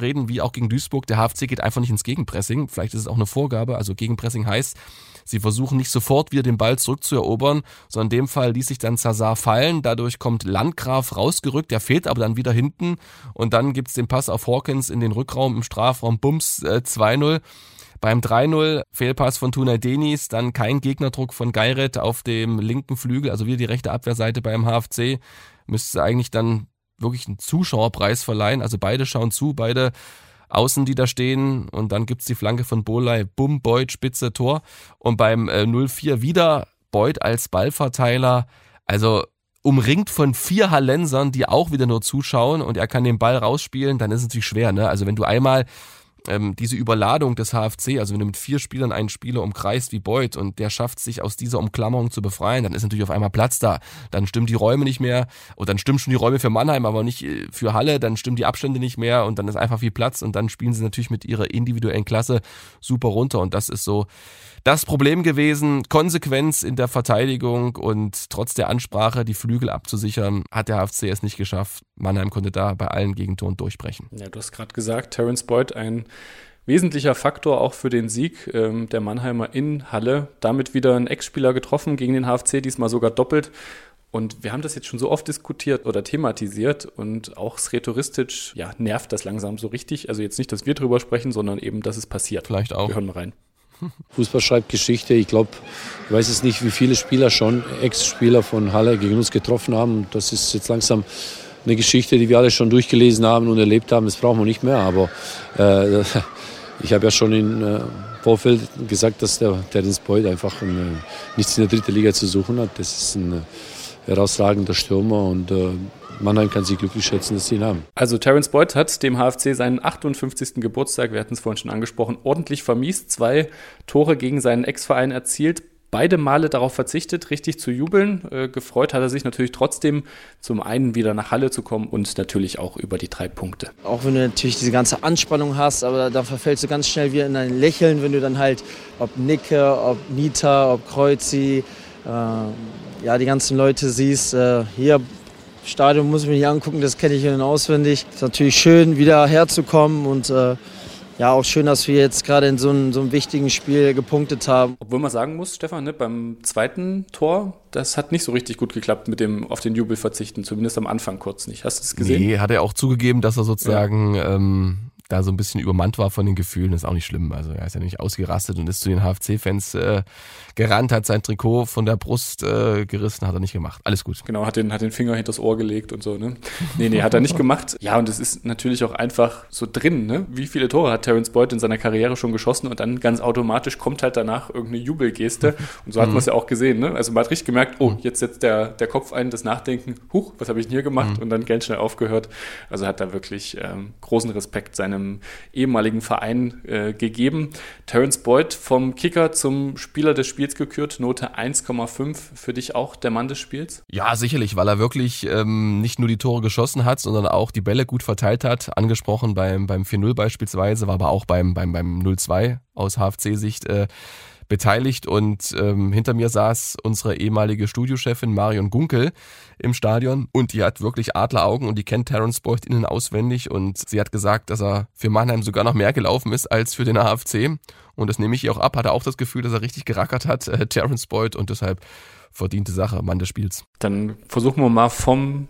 reden, wie auch gegen Duisburg, der HFC geht einfach nicht ins Gegenpressing. Vielleicht ist es auch eine Vorgabe, also Gegenpressing heißt, sie versuchen nicht sofort wieder den Ball zurückzuerobern, sondern in dem Fall ließ sich dann Zazar fallen, dadurch kommt Landgraf rausgerückt, der fehlt aber dann wieder hinten. Und dann gibt's den Pass auf Hawkins in den Rückraum im Strafraum, Bums äh, 2-0. Beim 3-0 Fehlpass von Tunay Denis, dann kein Gegnerdruck von Geiret auf dem linken Flügel, also wieder die rechte Abwehrseite beim HFC. Müsste eigentlich dann wirklich einen Zuschauerpreis verleihen. Also beide schauen zu, beide Außen, die da stehen. Und dann gibt's die Flanke von Boley. Bumm, Beuth, Spitze, Tor. Und beim äh, 0-4 wieder Beuth als Ballverteiler. Also umringt von vier Hallensern, die auch wieder nur zuschauen und er kann den Ball rausspielen, dann ist es natürlich schwer. Ne? Also wenn du einmal ähm, diese Überladung des HFC, also wenn du mit vier Spielern einen Spieler umkreist wie Beuth und der schafft sich aus dieser Umklammerung zu befreien, dann ist natürlich auf einmal Platz da. Dann stimmen die Räume nicht mehr und dann stimmen schon die Räume für Mannheim, aber nicht äh, für Halle, dann stimmen die Abstände nicht mehr und dann ist einfach viel Platz und dann spielen sie natürlich mit ihrer individuellen Klasse super runter und das ist so das Problem gewesen. Konsequenz in der Verteidigung und trotz der Ansprache die Flügel abzusichern, hat der HFC es nicht geschafft. Mannheim konnte da bei allen Gegentoren durchbrechen. Ja, du hast gerade gesagt, Terence Boyd ein wesentlicher Faktor auch für den Sieg ähm, der Mannheimer in Halle. Damit wieder ein Ex-Spieler getroffen gegen den HFC, diesmal sogar doppelt. Und wir haben das jetzt schon so oft diskutiert oder thematisiert und auch Sretoristic, ja, nervt das langsam so richtig. Also jetzt nicht, dass wir drüber sprechen, sondern eben, dass es passiert. Vielleicht auch. Wir hören mal rein. Fußball schreibt Geschichte. Ich glaube, ich weiß es nicht, wie viele Spieler schon, Ex-Spieler von Halle gegen uns getroffen haben. Das ist jetzt langsam eine Geschichte, die wir alle schon durchgelesen haben und erlebt haben. Das brauchen wir nicht mehr. Aber äh, ich habe ja schon in äh, Vorfeld gesagt, dass der Terence Boyd einfach ein, nichts in der dritten Liga zu suchen hat. Das ist ein herausragender Stürmer und äh, Mannheim kann sich glücklich schätzen, dass sie ihn haben. Also Terence Boyd hat dem HFC seinen 58. Geburtstag, wir hatten es vorhin schon angesprochen, ordentlich vermiest. Zwei Tore gegen seinen Ex-Verein erzielt beide Male darauf verzichtet, richtig zu jubeln. Äh, gefreut hat er sich natürlich trotzdem, zum einen wieder nach Halle zu kommen und natürlich auch über die drei Punkte. Auch wenn du natürlich diese ganze Anspannung hast, aber da verfällst du ganz schnell wieder in ein Lächeln, wenn du dann halt, ob Nicke, ob Nita, ob Kreuzi, äh, ja, die ganzen Leute siehst. Äh, hier Stadion muss ich mir nicht angucken, das kenne ich in auswendig. Ist natürlich schön, wieder herzukommen und äh, ja, auch schön, dass wir jetzt gerade in so einem, so einem wichtigen Spiel gepunktet haben. Obwohl man sagen muss, Stefan, ne, beim zweiten Tor, das hat nicht so richtig gut geklappt mit dem auf den Jubel verzichten, zumindest am Anfang kurz nicht. Hast du es gesehen? Nee, hat er auch zugegeben, dass er sozusagen ja. ähm, da so ein bisschen übermannt war von den Gefühlen, ist auch nicht schlimm. Also er ist ja nicht ausgerastet und ist zu den HFC-Fans äh, gerannt, hat sein Trikot von der Brust äh, gerissen, hat er nicht gemacht. Alles gut. Genau, hat den, hat den Finger hinters Ohr gelegt und so, ne? Nee, nee, hat er nicht gemacht. Ja, und es ist natürlich auch einfach so drin, ne? Wie viele Tore hat Terence Boyd in seiner Karriere schon geschossen und dann ganz automatisch kommt halt danach irgendeine Jubelgeste. Und so hat man es ja auch gesehen, ne? Also man hat richtig gemerkt, oh, jetzt setzt der, der Kopf ein, das Nachdenken, huch, was habe ich denn hier gemacht? Mhm. Und dann ganz schnell aufgehört. Also hat da wirklich ähm, großen Respekt seinem ehemaligen Verein äh, gegeben. Terence Boyd vom Kicker zum Spieler des Spiels gekürt, Note 1,5. Für dich auch der Mann des Spiels? Ja, sicherlich, weil er wirklich ähm, nicht nur die Tore geschossen hat, sondern auch die Bälle gut verteilt hat. Angesprochen beim, beim 4-0 beispielsweise, war aber auch beim, beim, beim 0-2 aus HFC-Sicht. Äh, beteiligt und ähm, hinter mir saß unsere ehemalige Studiochefin Marion Gunkel im Stadion und die hat wirklich Adleraugen und die kennt Terence Boyd innen auswendig und sie hat gesagt, dass er für Mannheim sogar noch mehr gelaufen ist als für den AFC und das nehme ich ihr auch ab, hatte auch das Gefühl, dass er richtig gerackert hat, äh, Terence Boyd und deshalb verdiente Sache, Mann des Spiels. Dann versuchen wir mal vom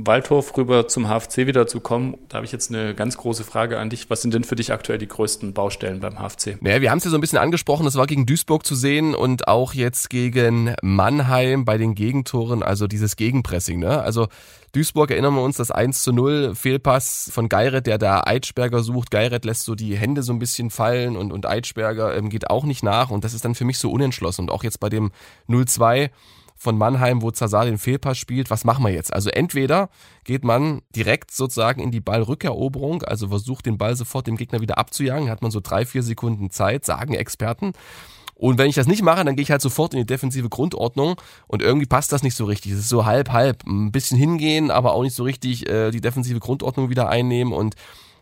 Waldhof rüber zum HFC wieder zu kommen, da habe ich jetzt eine ganz große Frage an dich. Was sind denn für dich aktuell die größten Baustellen beim HFC? Naja, wir haben es ja so ein bisschen angesprochen, es war gegen Duisburg zu sehen und auch jetzt gegen Mannheim bei den Gegentoren, also dieses Gegenpressing. Ne? Also Duisburg erinnern wir uns, das 1 zu 0, Fehlpass von Geiret, der da Eitschberger sucht. Geiret lässt so die Hände so ein bisschen fallen und, und Eitschberger ähm, geht auch nicht nach und das ist dann für mich so unentschlossen. Und auch jetzt bei dem 0-2 von Mannheim, wo Zazar den Fehlpass spielt. Was machen wir jetzt? Also entweder geht man direkt sozusagen in die Ballrückeroberung, also versucht den Ball sofort dem Gegner wieder abzujagen, hat man so drei, vier Sekunden Zeit, sagen Experten. Und wenn ich das nicht mache, dann gehe ich halt sofort in die defensive Grundordnung und irgendwie passt das nicht so richtig. Es ist so halb, halb. Ein bisschen hingehen, aber auch nicht so richtig äh, die defensive Grundordnung wieder einnehmen und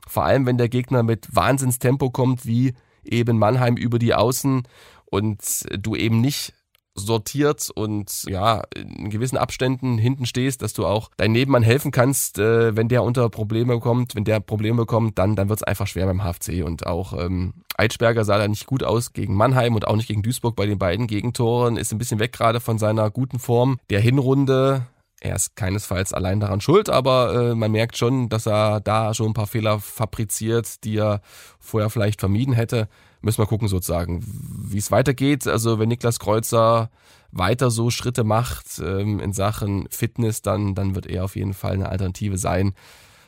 vor allem, wenn der Gegner mit Wahnsinnstempo kommt, wie eben Mannheim über die Außen und du eben nicht sortiert und ja, in gewissen Abständen hinten stehst, dass du auch dein Nebenmann helfen kannst, äh, wenn der unter Probleme kommt, wenn der Probleme bekommt, dann, dann wird es einfach schwer beim HFC. Und auch ähm, Eitschberger sah da nicht gut aus gegen Mannheim und auch nicht gegen Duisburg bei den beiden Gegentoren, ist ein bisschen weg gerade von seiner guten Form der Hinrunde. Er ist keinesfalls allein daran schuld, aber äh, man merkt schon, dass er da schon ein paar Fehler fabriziert, die er vorher vielleicht vermieden hätte müssen wir gucken sozusagen, wie es weitergeht. Also wenn Niklas Kreuzer weiter so Schritte macht ähm, in Sachen Fitness, dann, dann wird er auf jeden Fall eine Alternative sein.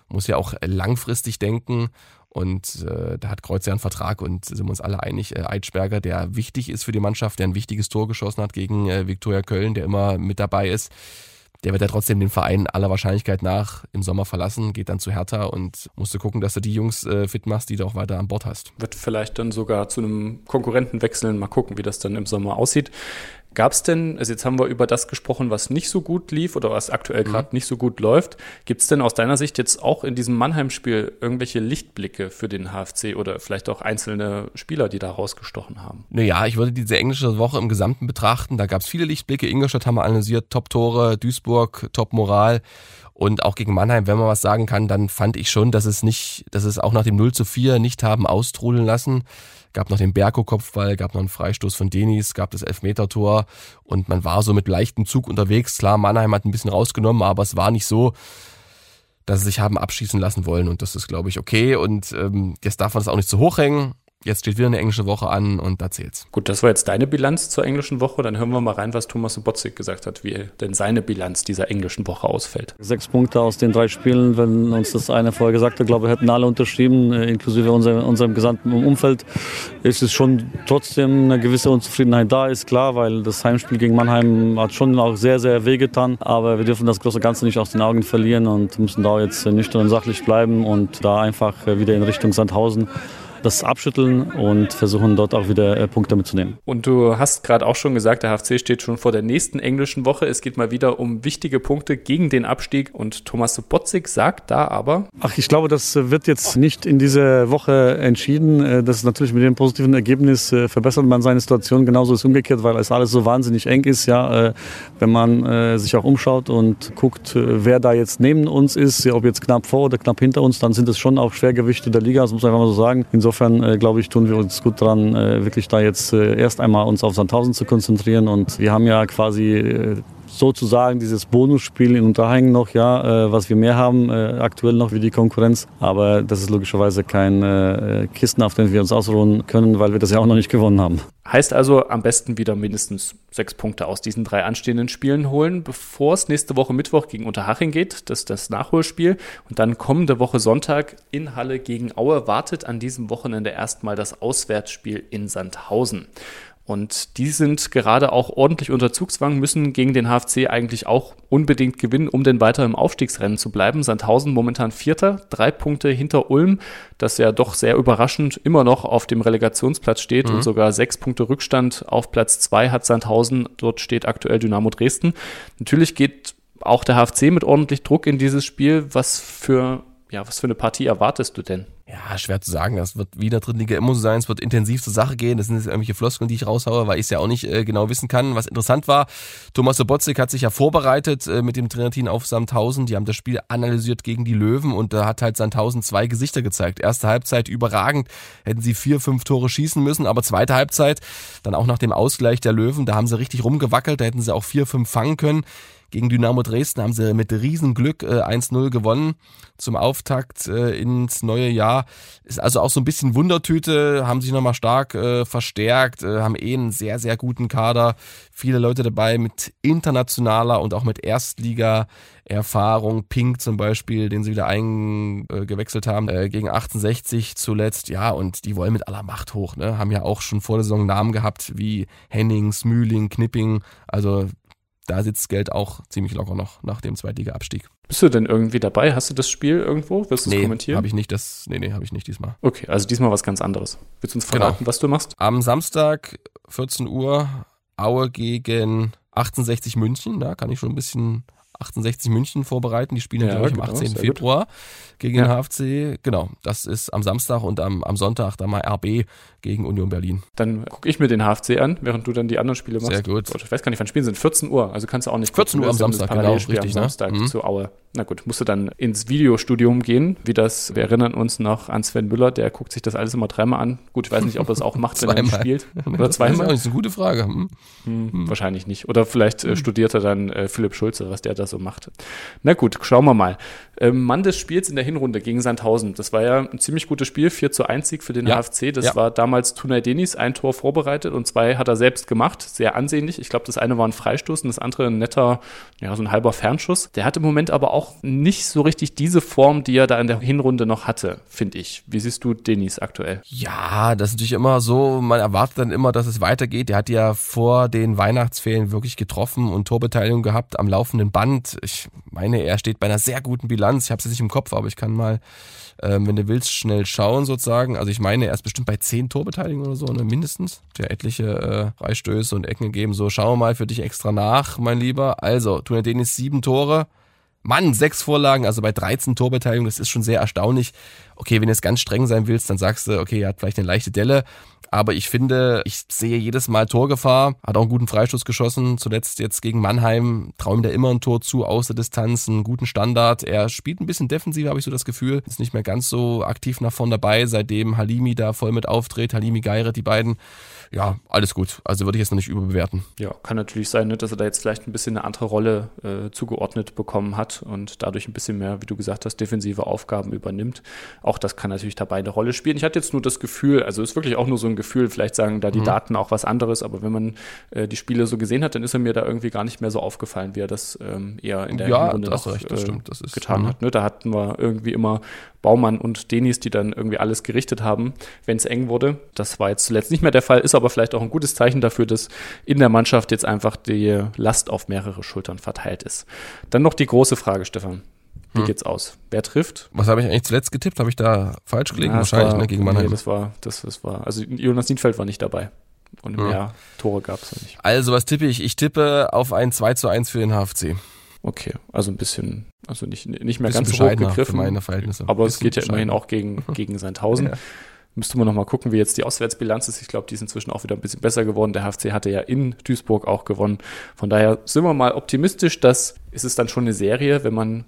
Muss ja auch langfristig denken. Und äh, da hat Kreuzer einen Vertrag und sind wir uns alle einig, äh, Eitschberger, der wichtig ist für die Mannschaft, der ein wichtiges Tor geschossen hat gegen äh, Viktoria Köln, der immer mit dabei ist der wird ja trotzdem den Verein aller Wahrscheinlichkeit nach im Sommer verlassen, geht dann zu Hertha und musst du gucken, dass du die Jungs äh, fit machst, die du auch weiter an Bord hast. Wird vielleicht dann sogar zu einem Konkurrenten wechseln, mal gucken, wie das dann im Sommer aussieht. Gab es denn, also jetzt haben wir über das gesprochen, was nicht so gut lief oder was aktuell gerade mhm. nicht so gut läuft. Gibt es denn aus deiner Sicht jetzt auch in diesem Mannheim-Spiel irgendwelche Lichtblicke für den HFC oder vielleicht auch einzelne Spieler, die da rausgestochen haben? Naja, ich würde diese englische Woche im Gesamten betrachten. Da gab es viele Lichtblicke. Ingolstadt haben wir analysiert, Top-Tore, Duisburg, Top-Moral. Und auch gegen Mannheim, wenn man was sagen kann, dann fand ich schon, dass es nicht, dass es auch nach dem 0 zu 4 nicht haben austrudeln lassen gab noch den Berko-Kopfball, gab noch einen Freistoß von Denis, gab das Elfmetertor und man war so mit leichtem Zug unterwegs. Klar, Mannheim hat ein bisschen rausgenommen, aber es war nicht so, dass sie sich haben abschießen lassen wollen und das ist, glaube ich, okay und ähm, jetzt darf man das auch nicht zu hoch hängen. Jetzt steht wieder eine englische Woche an und da zählt's. Gut, das war jetzt deine Bilanz zur englischen Woche. Dann hören wir mal rein, was Thomas Sobotzig gesagt hat, wie denn seine Bilanz dieser englischen Woche ausfällt. Sechs Punkte aus den drei Spielen, wenn uns das eine vorher gesagt hat, glaube ich, hätten alle unterschrieben, äh, inklusive unser, unserem gesamten Umfeld. Ist es schon trotzdem eine gewisse Unzufriedenheit da, ist klar, weil das Heimspiel gegen Mannheim hat schon auch sehr, sehr wehgetan. Aber wir dürfen das große Ganze nicht aus den Augen verlieren und müssen da jetzt nüchtern und sachlich bleiben und da einfach wieder in Richtung Sandhausen das abschütteln und versuchen dort auch wieder äh, Punkte mitzunehmen. Und du hast gerade auch schon gesagt, der HFC steht schon vor der nächsten englischen Woche. Es geht mal wieder um wichtige Punkte gegen den Abstieg und Thomas Botzig sagt da aber. Ach, ich glaube, das wird jetzt nicht in dieser Woche entschieden. Äh, das ist natürlich mit dem positiven Ergebnis äh, verbessert man seine Situation. Genauso ist umgekehrt, weil es alles so wahnsinnig eng ist. Ja, wenn man sich auch umschaut und guckt, wer da jetzt neben uns ist, ob jetzt knapp vor oder knapp hinter uns, dann sind es schon auch Schwergewichte der Liga. Das muss man einfach mal so sagen. Insofern Insofern äh, glaube ich, tun wir uns gut dran, äh, wirklich da jetzt äh, erst einmal uns auf Sandhausen zu konzentrieren. Und wir haben ja quasi äh, sozusagen dieses Bonusspiel in Unterhängen noch, ja, äh, was wir mehr haben äh, aktuell noch wie die Konkurrenz. Aber das ist logischerweise kein äh, Kisten, auf den wir uns ausruhen können, weil wir das ja auch noch nicht gewonnen haben. Heißt also, am besten wieder mindestens sechs Punkte aus diesen drei anstehenden Spielen holen, bevor es nächste Woche Mittwoch gegen Unterhaching geht. Das ist das Nachholspiel. Und dann kommende Woche Sonntag in Halle gegen Aue wartet an diesem Wochenende erstmal das Auswärtsspiel in Sandhausen. Und die sind gerade auch ordentlich unter Zugzwang, müssen gegen den HFC eigentlich auch unbedingt gewinnen, um denn weiter im Aufstiegsrennen zu bleiben. Sandhausen momentan Vierter, drei Punkte hinter Ulm, das ja doch sehr überraschend immer noch auf dem Relegationsplatz steht mhm. und sogar sechs Punkte Rückstand auf Platz zwei hat Sandhausen. Dort steht aktuell Dynamo Dresden. Natürlich geht auch der HFC mit ordentlich Druck in dieses Spiel. Was für, ja, was für eine Partie erwartest du denn? Ja, schwer zu sagen. Das wird wieder Drittliga immer so sein. Es wird intensiv zur Sache gehen. Das sind jetzt irgendwelche Floskeln, die ich raushaue, weil ich es ja auch nicht äh, genau wissen kann. Was interessant war, Thomas Sobotzig hat sich ja vorbereitet äh, mit dem Trainerteam auf Sandhausen. Die haben das Spiel analysiert gegen die Löwen und da hat halt Sandhausen zwei Gesichter gezeigt. Erste Halbzeit überragend, hätten sie vier, fünf Tore schießen müssen, aber zweite Halbzeit, dann auch nach dem Ausgleich der Löwen, da haben sie richtig rumgewackelt, da hätten sie auch vier, fünf fangen können. Gegen Dynamo Dresden haben sie mit Riesenglück äh, 1-0 gewonnen zum Auftakt äh, ins neue Jahr. Ist also auch so ein bisschen Wundertüte, haben sich nochmal stark äh, verstärkt, äh, haben eh einen sehr, sehr guten Kader. Viele Leute dabei mit internationaler und auch mit Erstliga-Erfahrung. Pink zum Beispiel, den sie wieder eingewechselt haben, äh, gegen 68 zuletzt. Ja, und die wollen mit aller Macht hoch. Ne? Haben ja auch schon vor der Saison Namen gehabt wie Hennings, Mühling, Knipping. Also da sitzt Geld auch ziemlich locker noch nach dem Zweitliga-Abstieg. Bist du denn irgendwie dabei? Hast du das Spiel irgendwo? Wirst du nee, es kommentieren? habe ich nicht. Das, nee, nee, habe ich nicht diesmal. Okay, also diesmal was ganz anderes. Willst du uns verraten, genau. was du machst? Am Samstag, 14 Uhr, Aue gegen 68 München. Da kann ich schon ein bisschen 68 München vorbereiten. Die spielen ja, glaube ich, am 18. Genau, Februar gegen ja. den HFC. Genau, das ist am Samstag und am, am Sonntag dann mal RB gegen Union Berlin. Dann gucke ich mir den HFC an, während du dann die anderen Spiele machst. Sehr gut. Ich weiß gar nicht, wann Spielen sind. 14 Uhr, also kannst du auch nicht 14 Uhr am Samstag, genau, richtig, am ne? Samstag ne? zu Aue. Na gut, musst du dann ins Videostudium gehen, wie das, wir erinnern uns noch an Sven Müller, der guckt sich das alles immer dreimal an. Gut, ich weiß nicht, ob er es auch macht, wenn er spielt. Oder zweimal. Das ist eine gute Frage. Hm. Hm, hm. Wahrscheinlich nicht. Oder vielleicht äh, studiert er dann äh, Philipp Schulze, was der da so macht. Na gut, schauen wir mal. Ähm, Mann des Spiels in der Hinrunde gegen Sandhausen. Das war ja ein ziemlich gutes Spiel, 4 zu 1 Sieg für den ja. HFC. Das ja. war damals Tunay Denis, ein Tor vorbereitet und zwei hat er selbst gemacht. Sehr ansehnlich. Ich glaube, das eine war ein Freistoß und das andere ein netter, ja, so ein halber Fernschuss. Der hat im Moment aber auch nicht so richtig diese Form, die er da in der Hinrunde noch hatte, finde ich. Wie siehst du Denis aktuell? Ja, das ist natürlich immer so. Man erwartet dann immer, dass es weitergeht. Der hat ja vor den Weihnachtsferien wirklich getroffen und Torbeteiligung gehabt am laufenden Band. Ich meine, er steht bei einer sehr guten Bilanz. Ich habe es jetzt nicht im Kopf, aber ich kann mal ähm, wenn du willst, schnell schauen sozusagen. Also ich meine, er ist bestimmt bei zehn Torbeteiligungen oder so, ne, mindestens. Der etliche äh, Freistöße und Ecken gegeben. So, schauen wir mal für dich extra nach, mein Lieber. Also, Tuner Denis sieben Tore. Mann, sechs Vorlagen, also bei 13 Torbeteiligungen, das ist schon sehr erstaunlich. Okay, wenn du jetzt ganz streng sein willst, dann sagst du, okay, er hat vielleicht eine leichte Delle. Aber ich finde, ich sehe jedes Mal Torgefahr. Hat auch einen guten Freistoß geschossen. Zuletzt jetzt gegen Mannheim. Traue ihm da immer ein Tor zu, aus der Distanz, einen guten Standard. Er spielt ein bisschen defensiv, habe ich so das Gefühl. Ist nicht mehr ganz so aktiv nach vorn dabei, seitdem Halimi da voll mit auftritt. Halimi Geire, die beiden ja, alles gut. Also würde ich jetzt noch nicht überbewerten. Ja, kann natürlich sein, ne, dass er da jetzt vielleicht ein bisschen eine andere Rolle äh, zugeordnet bekommen hat und dadurch ein bisschen mehr, wie du gesagt hast, defensive Aufgaben übernimmt. Auch das kann natürlich dabei eine Rolle spielen. Ich hatte jetzt nur das Gefühl, also ist wirklich auch nur so ein Gefühl, vielleicht sagen da die mhm. Daten auch was anderes, aber wenn man äh, die Spiele so gesehen hat, dann ist er mir da irgendwie gar nicht mehr so aufgefallen, wie er das ähm, eher in der ja, Runde noch, recht, das äh, stimmt, das ist, getan mhm. hat. Ne? Da hatten wir irgendwie immer Baumann und Denis, die dann irgendwie alles gerichtet haben, wenn es eng wurde. Das war jetzt zuletzt nicht mehr der Fall, ist aber vielleicht auch ein gutes Zeichen dafür, dass in der Mannschaft jetzt einfach die Last auf mehrere Schultern verteilt ist. Dann noch die große Frage, Stefan. Wie hm. geht's aus? Wer trifft? Was habe ich eigentlich zuletzt getippt? Habe ich da falsch gelegen? Ja, Wahrscheinlich, war, ne, gegen Mannheim. Nee, das war, das, das war, also Jonas Niedfeld war nicht dabei. Und mehr ja. Tore gab es nicht. Also, was tippe ich? Ich tippe auf ein 2 zu 1 für den HFC. Okay, also ein bisschen, also nicht, nicht mehr ganz so hoch gegriffen. Für meine Verhältnisse. Aber es geht ja immerhin auch gegen, gegen 1000. Ja. Müsste man nochmal gucken, wie jetzt die Auswärtsbilanz ist. Ich glaube, die ist inzwischen auch wieder ein bisschen besser geworden. Der HFC hatte ja in Duisburg auch gewonnen. Von daher sind wir mal optimistisch, dass ist es dann schon eine Serie, wenn man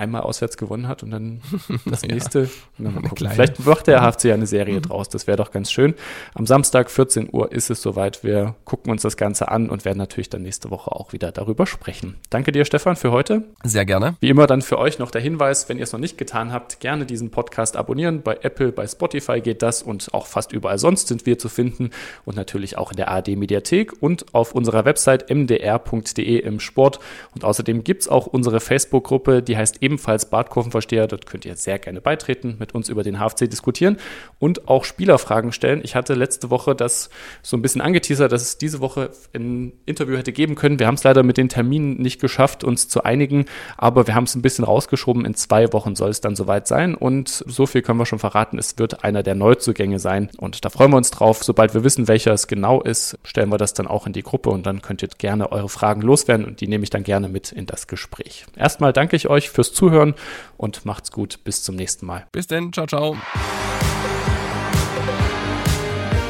einmal auswärts gewonnen hat und dann das nächste. Ja, Vielleicht macht der HFC ja eine Serie mhm. draus. Das wäre doch ganz schön. Am Samstag 14 Uhr ist es soweit. Wir gucken uns das Ganze an und werden natürlich dann nächste Woche auch wieder darüber sprechen. Danke dir, Stefan, für heute. Sehr gerne. Wie immer dann für euch noch der Hinweis, wenn ihr es noch nicht getan habt, gerne diesen Podcast abonnieren. Bei Apple, bei Spotify geht das und auch fast überall sonst sind wir zu finden und natürlich auch in der AD Mediathek und auf unserer Website mdr.de im Sport. Und außerdem gibt es auch unsere Facebook-Gruppe, die heißt ebenfalls Badkurvenversteher. Dort könnt ihr sehr gerne beitreten, mit uns über den HFC diskutieren und auch Spielerfragen stellen. Ich hatte letzte Woche das so ein bisschen angeteasert, dass es diese Woche ein Interview hätte geben können. Wir haben es leider mit den Terminen nicht geschafft, uns zu einigen, aber wir haben es ein bisschen rausgeschoben. In zwei Wochen soll es dann soweit sein und so viel können wir schon verraten. Es wird einer der Neuzugänge sein und da freuen wir uns drauf. Sobald wir wissen, welcher es genau ist, stellen wir das dann auch in die Gruppe und dann könnt ihr gerne eure Fragen loswerden und die nehme ich dann gerne mit in das Gespräch. Erstmal danke ich euch fürs Zuhören und macht's gut. Bis zum nächsten Mal. Bis denn. Ciao, ciao.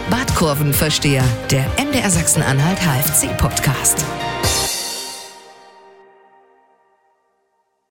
Badkurvenversteher, der MDR Sachsen-Anhalt HFC-Podcast.